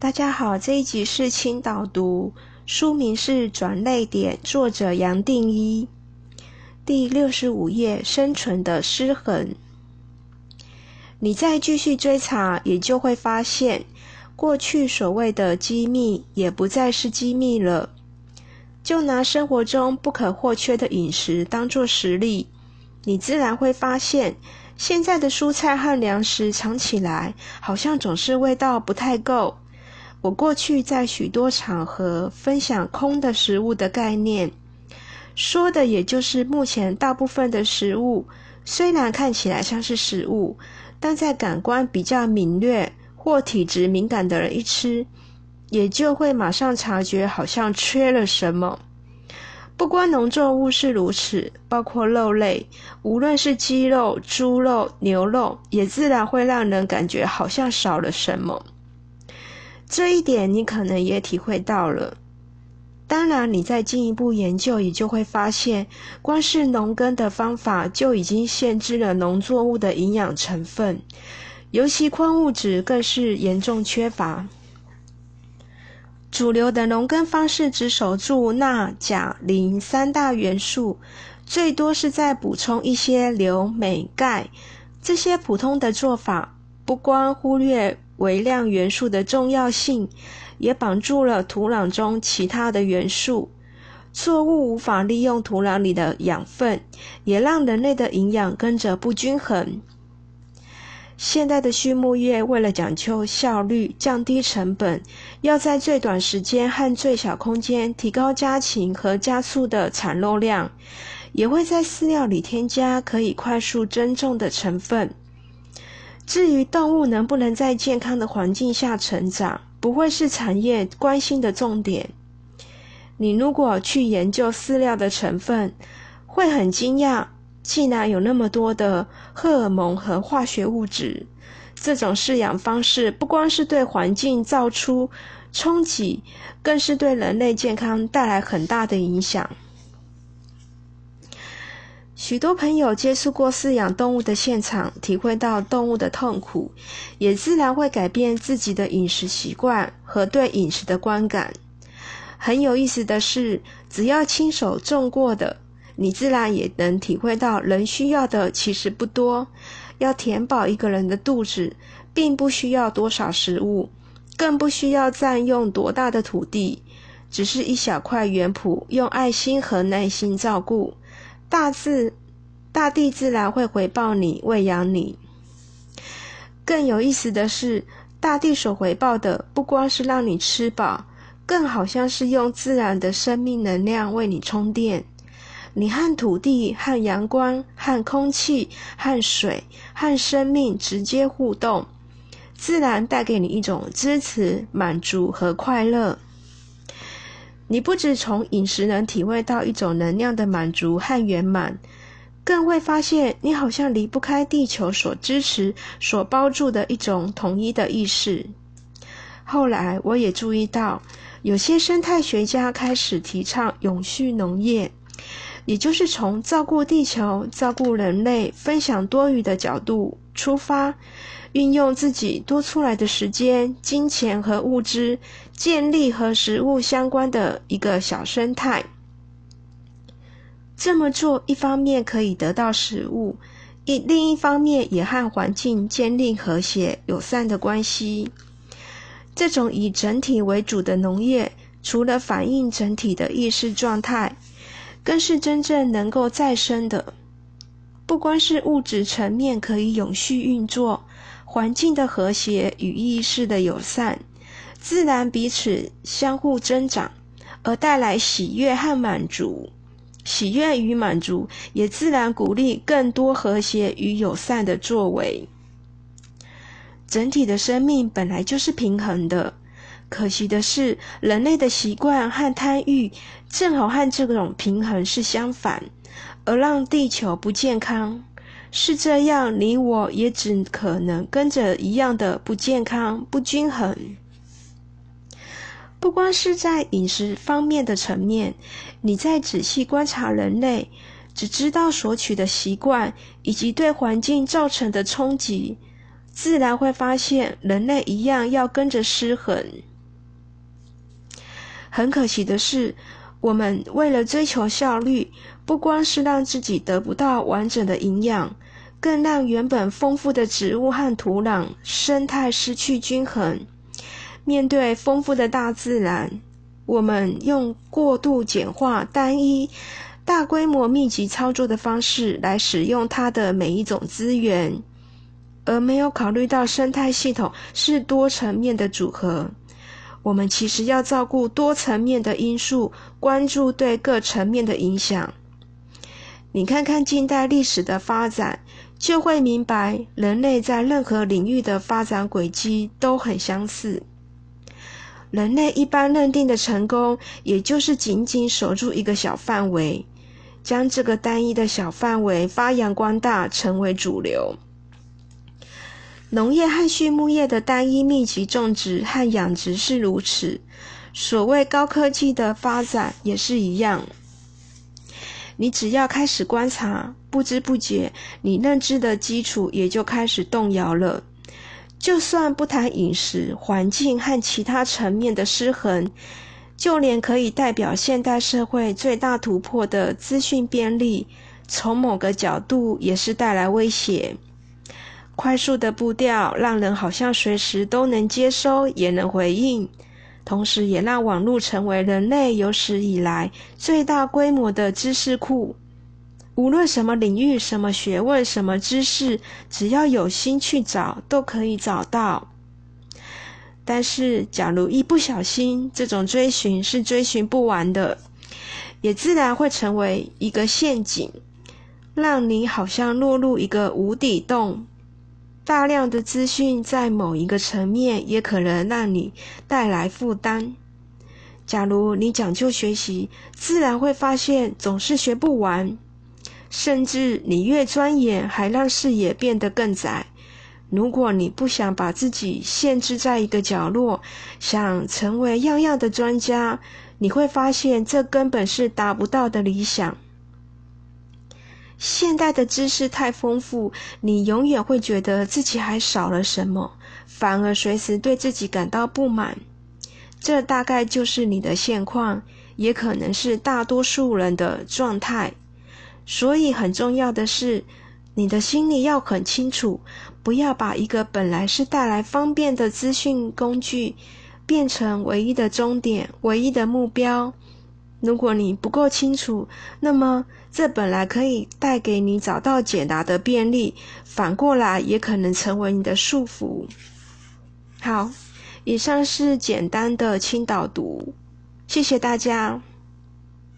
大家好，这一集是轻导读，书名是《转泪点》，作者杨定一。第六十五页，生存的失衡。你再继续追查，也就会发现，过去所谓的机密，也不再是机密了。就拿生活中不可或缺的饮食当做实例，你自然会发现，现在的蔬菜和粮食尝起来，好像总是味道不太够。我过去在许多场合分享空的食物的概念，说的也就是目前大部分的食物，虽然看起来像是食物，但在感官比较敏锐或体质敏感的人一吃，也就会马上察觉好像缺了什么。不光农作物是如此，包括肉类，无论是鸡肉、猪肉、牛肉，也自然会让人感觉好像少了什么。这一点你可能也体会到了。当然，你再进一步研究，也就会发现，光是农耕的方法就已经限制了农作物的营养成分，尤其矿物质更是严重缺乏。主流的农耕方式只守住钠、钾、磷三大元素，最多是在补充一些硫、镁、钙。这些普通的做法，不光忽略。微量元素的重要性，也绑住了土壤中其他的元素，作物无法利用土壤里的养分，也让人类的营养跟着不均衡。现代的畜牧业为了讲究效率、降低成本，要在最短时间和最小空间提高家禽和家畜的产肉量，也会在饲料里添加可以快速增重的成分。至于动物能不能在健康的环境下成长，不会是产业关心的重点。你如果去研究饲料的成分，会很惊讶，竟然有那么多的荷尔蒙和化学物质。这种饲养方式不光是对环境造出冲击，更是对人类健康带来很大的影响。许多朋友接触过饲养动物的现场，体会到动物的痛苦，也自然会改变自己的饮食习惯和对饮食的观感。很有意思的是，只要亲手种过的，你自然也能体会到人需要的其实不多。要填饱一个人的肚子，并不需要多少食物，更不需要占用多大的土地，只是一小块园圃，用爱心和耐心照顾。大自大地自然会回报你，喂养你。更有意思的是，大地所回报的不光是让你吃饱，更好像是用自然的生命能量为你充电。你和土地、和阳光、和空气、和水、和生命直接互动，自然带给你一种支持、满足和快乐。你不止从饮食能体会到一种能量的满足和圆满，更会发现你好像离不开地球所支持、所包住的一种统一的意识。后来我也注意到，有些生态学家开始提倡永续农业，也就是从照顾地球、照顾人类、分享多余的角度出发。运用自己多出来的时间、金钱和物资，建立和食物相关的一个小生态。这么做，一方面可以得到食物，一另一方面也和环境建立和谐友善的关系。这种以整体为主的农业，除了反映整体的意识状态，更是真正能够再生的。不光是物质层面可以永续运作。环境的和谐与意识的友善，自然彼此相互增长，而带来喜悦和满足。喜悦与满足也自然鼓励更多和谐与友善的作为。整体的生命本来就是平衡的，可惜的是，人类的习惯和贪欲正好和这种平衡是相反，而让地球不健康。是这样，你我也只可能跟着一样的不健康、不均衡。不光是在饮食方面的层面，你在仔细观察人类，只知道索取的习惯以及对环境造成的冲击，自然会发现人类一样要跟着失衡。很可惜的是，我们为了追求效率，不光是让自己得不到完整的营养，更让原本丰富的植物和土壤生态失去均衡。面对丰富的大自然，我们用过度简化、单一、大规模、密集操作的方式来使用它的每一种资源，而没有考虑到生态系统是多层面的组合。我们其实要照顾多层面的因素，关注对各层面的影响。你看看近代历史的发展，就会明白人类在任何领域的发展轨迹都很相似。人类一般认定的成功，也就是仅仅守住一个小范围，将这个单一的小范围发扬光大，成为主流。农业和畜牧业的单一密集种植和养殖是如此，所谓高科技的发展也是一样。你只要开始观察，不知不觉，你认知的基础也就开始动摇了。就算不谈饮食、环境和其他层面的失衡，就连可以代表现代社会最大突破的资讯便利，从某个角度也是带来威胁。快速的步调让人好像随时都能接收，也能回应，同时也让网络成为人类有史以来最大规模的知识库。无论什么领域、什么学问、什么知识，只要有心去找，都可以找到。但是，假如一不小心，这种追寻是追寻不完的，也自然会成为一个陷阱，让你好像落入一个无底洞。大量的资讯在某一个层面也可能让你带来负担。假如你讲究学习，自然会发现总是学不完，甚至你越钻研，还让视野变得更窄。如果你不想把自己限制在一个角落，想成为样样的专家，你会发现这根本是达不到的理想。现代的知识太丰富，你永远会觉得自己还少了什么，反而随时对自己感到不满。这大概就是你的现况，也可能是大多数人的状态。所以很重要的是，你的心里要很清楚，不要把一个本来是带来方便的资讯工具，变成唯一的终点、唯一的目标。如果你不够清楚，那么这本来可以带给你找到解答的便利，反过来也可能成为你的束缚。好，以上是简单的轻导读，谢谢大家。